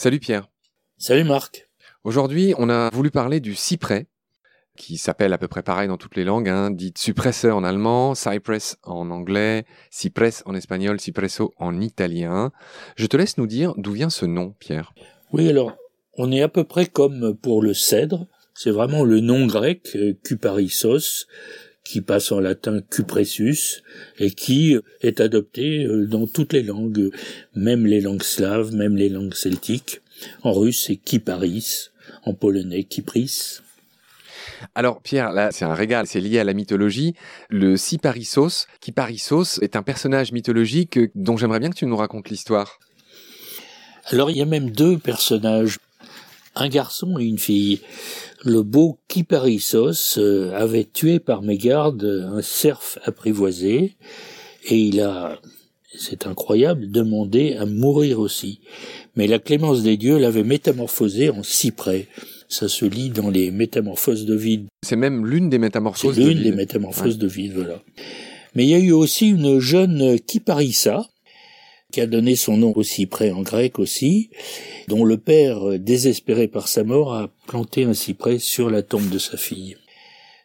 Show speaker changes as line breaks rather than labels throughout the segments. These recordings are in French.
Salut Pierre.
Salut Marc.
Aujourd'hui, on a voulu parler du cyprès, qui s'appelle à peu près pareil dans toutes les langues, hein, dit suppresseur en allemand, cypress en anglais, cypress en espagnol, cipresso en italien. Je te laisse nous dire d'où vient ce nom, Pierre.
Oui, alors, on est à peu près comme pour le cèdre. C'est vraiment le nom grec, euh, cuparissos, qui passe en latin cupressus et qui est adopté euh, dans toutes les langues, même les langues slaves, même les langues celtiques. En russe, c'est kiparis, en polonais, kipris.
Alors Pierre, là c'est un régal, c'est lié à la mythologie. Le Cyparissos, Kyparissos est un personnage mythologique dont j'aimerais bien que tu nous racontes l'histoire.
Alors il y a même deux personnages, un garçon et une fille. Le beau Kyparissos euh, avait tué par mégarde un cerf apprivoisé et il a, c'est incroyable, demandé à mourir aussi. Mais la clémence des dieux l'avait métamorphosé en cyprès. Ça se lit dans les métamorphoses de vide.
C'est même l'une des métamorphoses
de l'une des métamorphoses de vide, voilà. Mais il y a eu aussi une jeune Kyparissa, qui a donné son nom au cyprès en grec aussi, dont le père, désespéré par sa mort, a planté un cyprès sur la tombe de sa fille.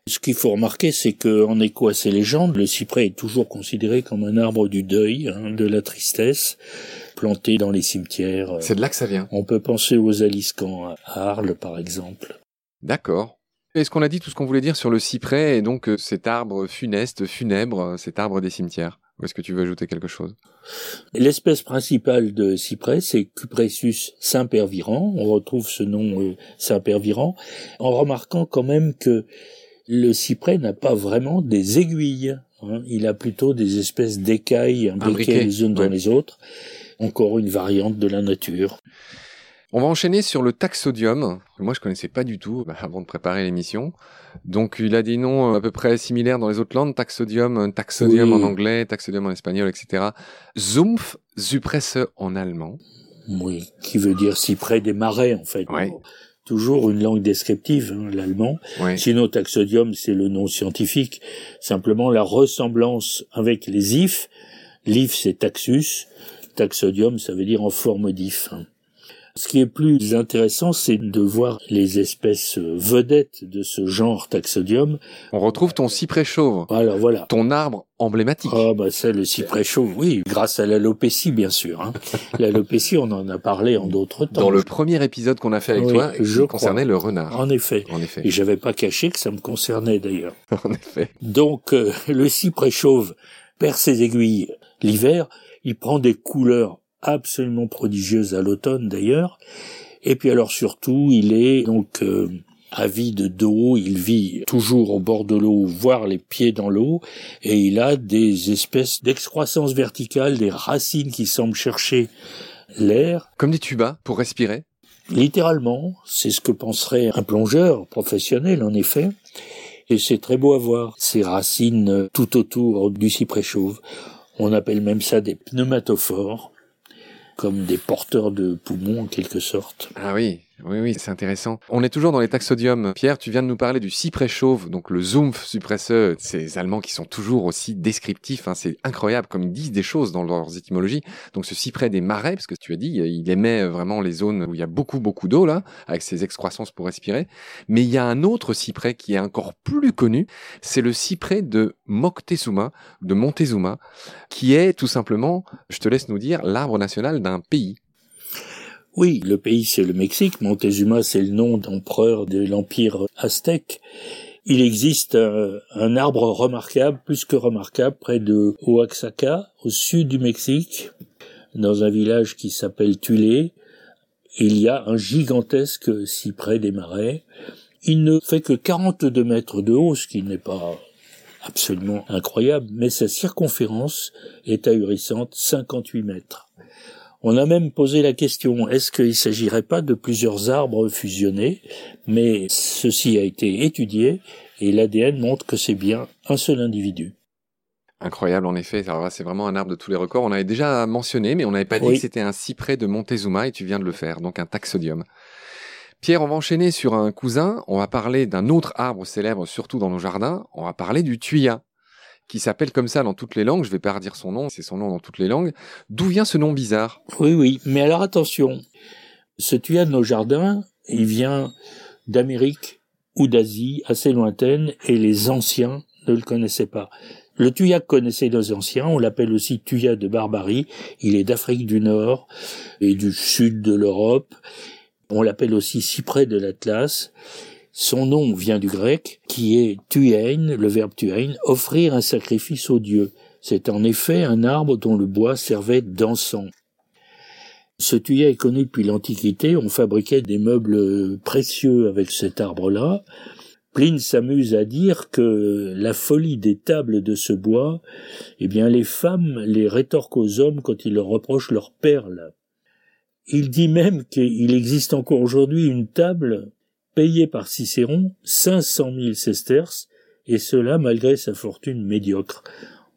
Ce qu'il faut remarquer, c'est que, en écho à ces légendes, le cyprès est toujours considéré comme un arbre du deuil, hein, de la tristesse, planté dans les cimetières.
C'est de là que ça vient.
On peut penser aux aliscans à Arles, par exemple.
D'accord. Est-ce qu'on a dit tout ce qu'on voulait dire sur le cyprès et donc euh, cet arbre funeste, funèbre, euh, cet arbre des cimetières Ou est-ce que tu veux ajouter quelque chose?
L'espèce principale de cyprès, c'est Cupressus sempervirens. On retrouve ce nom euh, sempervirens en remarquant quand même que le cyprès n'a pas vraiment des aiguilles. Hein. Il a plutôt des espèces d'écailles imbriquées les unes dans les autres. Encore une variante de la nature.
On va enchaîner sur le taxodium. Moi, je connaissais pas du tout bah, avant de préparer l'émission. Donc, il a des noms euh, à peu près similaires dans les autres langues. Taxodium, taxodium en anglais, taxodium en espagnol, etc. Zumpf, Zypresse en allemand.
Oui, qui veut dire cyprès des marais, en fait. Toujours une langue descriptive, hein, l'allemand. Sinon, taxodium, c'est le nom scientifique. Simplement, la ressemblance avec les ifs. L'if, c'est taxus. Taxodium, ça veut dire en forme d'if. Hein. Ce qui est plus intéressant, c'est de voir les espèces vedettes de ce genre taxodium.
On retrouve ton cyprès chauve.
Alors voilà.
Ton arbre emblématique.
Ah bah c'est le cyprès chauve, oui, grâce à l'alopécie bien sûr. Hein. l'alopécie, on en a parlé en d'autres temps.
Dans le premier épisode qu'on a fait avec toi, je concernait le renard.
En effet.
En effet.
Et j'avais pas caché que ça me concernait d'ailleurs.
en effet.
Donc euh, le cyprès chauve perd ses aiguilles l'hiver, il prend des couleurs absolument prodigieuse à l'automne d'ailleurs. Et puis alors surtout, il est donc euh, avide d'eau, il vit toujours au bord de l'eau, voire les pieds dans l'eau, et il a des espèces d'excroissance verticale, des racines qui semblent chercher l'air.
Comme des tubas pour respirer?
Littéralement, c'est ce que penserait un plongeur professionnel en effet. Et c'est très beau à voir, ces racines tout autour du cyprès chauve. On appelle même ça des pneumatophores comme des porteurs de poumons en quelque sorte.
Ah oui, oui, oui, c'est intéressant. On est toujours dans les taxodiums. Pierre, tu viens de nous parler du cyprès chauve, donc le Zumpf suppresseur. Ces Allemands qui sont toujours aussi descriptifs. Hein, c'est incroyable comme ils disent des choses dans leurs étymologies. Donc ce cyprès des marais, parce que tu as dit, il aimait vraiment les zones où il y a beaucoup, beaucoup d'eau là, avec ses excroissances pour respirer. Mais il y a un autre cyprès qui est encore plus connu. C'est le cyprès de Moctezuma, de Montezuma, qui est tout simplement, je te laisse nous dire, l'arbre national d'un pays.
Oui, le pays c'est le Mexique. Montezuma c'est le nom d'empereur de l'empire aztèque. Il existe un, arbre remarquable, plus que remarquable, près de Oaxaca, au sud du Mexique, dans un village qui s'appelle Tulé. Il y a un gigantesque cyprès des marais. Il ne fait que 42 mètres de haut, ce qui n'est pas absolument incroyable, mais sa circonférence est ahurissante, 58 mètres. On a même posé la question, est-ce qu'il ne s'agirait pas de plusieurs arbres fusionnés? Mais ceci a été étudié et l'ADN montre que c'est bien un seul individu.
Incroyable en effet, c'est vraiment un arbre de tous les records. On avait déjà mentionné, mais on n'avait pas dit que c'était un cyprès de Montezuma et tu viens de le faire, donc un taxodium. Pierre, on va enchaîner sur un cousin, on va parler d'un autre arbre célèbre surtout dans nos jardins, on va parler du tuya qui s'appelle comme ça dans toutes les langues. Je vais pas redire son nom, c'est son nom dans toutes les langues. D'où vient ce nom bizarre?
Oui, oui, mais alors attention. Ce tuya de nos jardins, il vient d'Amérique ou d'Asie assez lointaine et les anciens ne le connaissaient pas. Le tuya connaissait nos anciens, on l'appelle aussi tuya de Barbarie, il est d'Afrique du Nord et du sud de l'Europe, on l'appelle aussi cyprès de l'Atlas, son nom vient du grec, qui est tuein, le verbe tuein, offrir un sacrifice aux dieux. C'est en effet un arbre dont le bois servait d'encens. Ce tuyet est connu depuis l'Antiquité, on fabriquait des meubles précieux avec cet arbre-là. Pline s'amuse à dire que la folie des tables de ce bois, eh bien les femmes les rétorquent aux hommes quand ils leur reprochent leurs perles. Il dit même qu'il existe encore aujourd'hui une table payée par Cicéron 500 000 sesterces, et cela malgré sa fortune médiocre.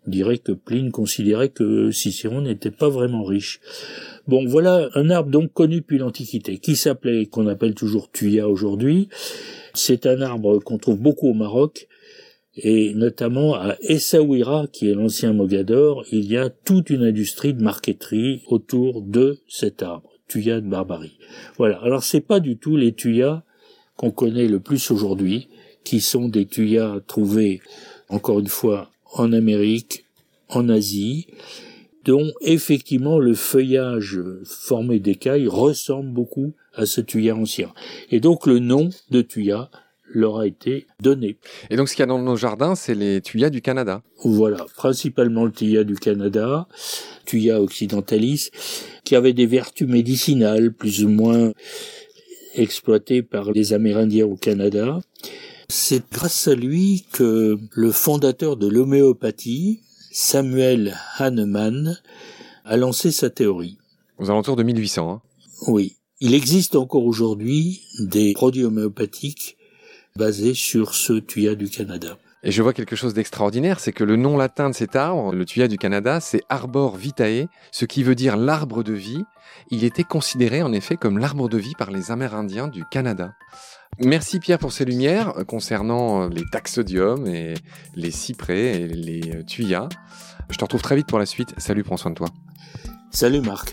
On dirait que Pline considérait que Cicéron n'était pas vraiment riche. Bon, voilà un arbre donc connu depuis l'Antiquité, qui s'appelait, qu'on appelle toujours tuya aujourd'hui. C'est un arbre qu'on trouve beaucoup au Maroc, et notamment à Essaouira, qui est l'ancien Mogador, il y a toute une industrie de marqueterie autour de cet arbre, tuya de Barbarie. Voilà. Alors c'est pas du tout les tuyas qu'on connaît le plus aujourd'hui, qui sont des tuyas trouvés, encore une fois, en Amérique, en Asie, dont effectivement le feuillage formé d'écailles ressemble beaucoup à ce tuya ancien. Et donc le nom de tuya leur a été donné.
Et donc ce qu'il y a dans nos jardins, c'est les tuyas du Canada.
Voilà, principalement le tuya du Canada, tuya occidentalis, qui avait des vertus médicinales plus ou moins exploitées par les Amérindiens au Canada. C'est grâce à lui que le fondateur de l'homéopathie, Samuel Hahnemann, a lancé sa théorie.
Aux alentours de 1800. Hein.
Oui. Il existe encore aujourd'hui des produits homéopathiques basés sur ce tuya du Canada.
Et je vois quelque chose d'extraordinaire, c'est que le nom latin de cet arbre, le tuya du Canada, c'est Arbor vitae, ce qui veut dire l'arbre de vie. Il était considéré en effet comme l'arbre de vie par les Amérindiens du Canada. Merci Pierre pour ces lumières concernant euh, les taxodiums et les cyprès et les euh, tuyas. Je te retrouve très vite pour la suite. Salut, prends soin de toi.
Salut Marc.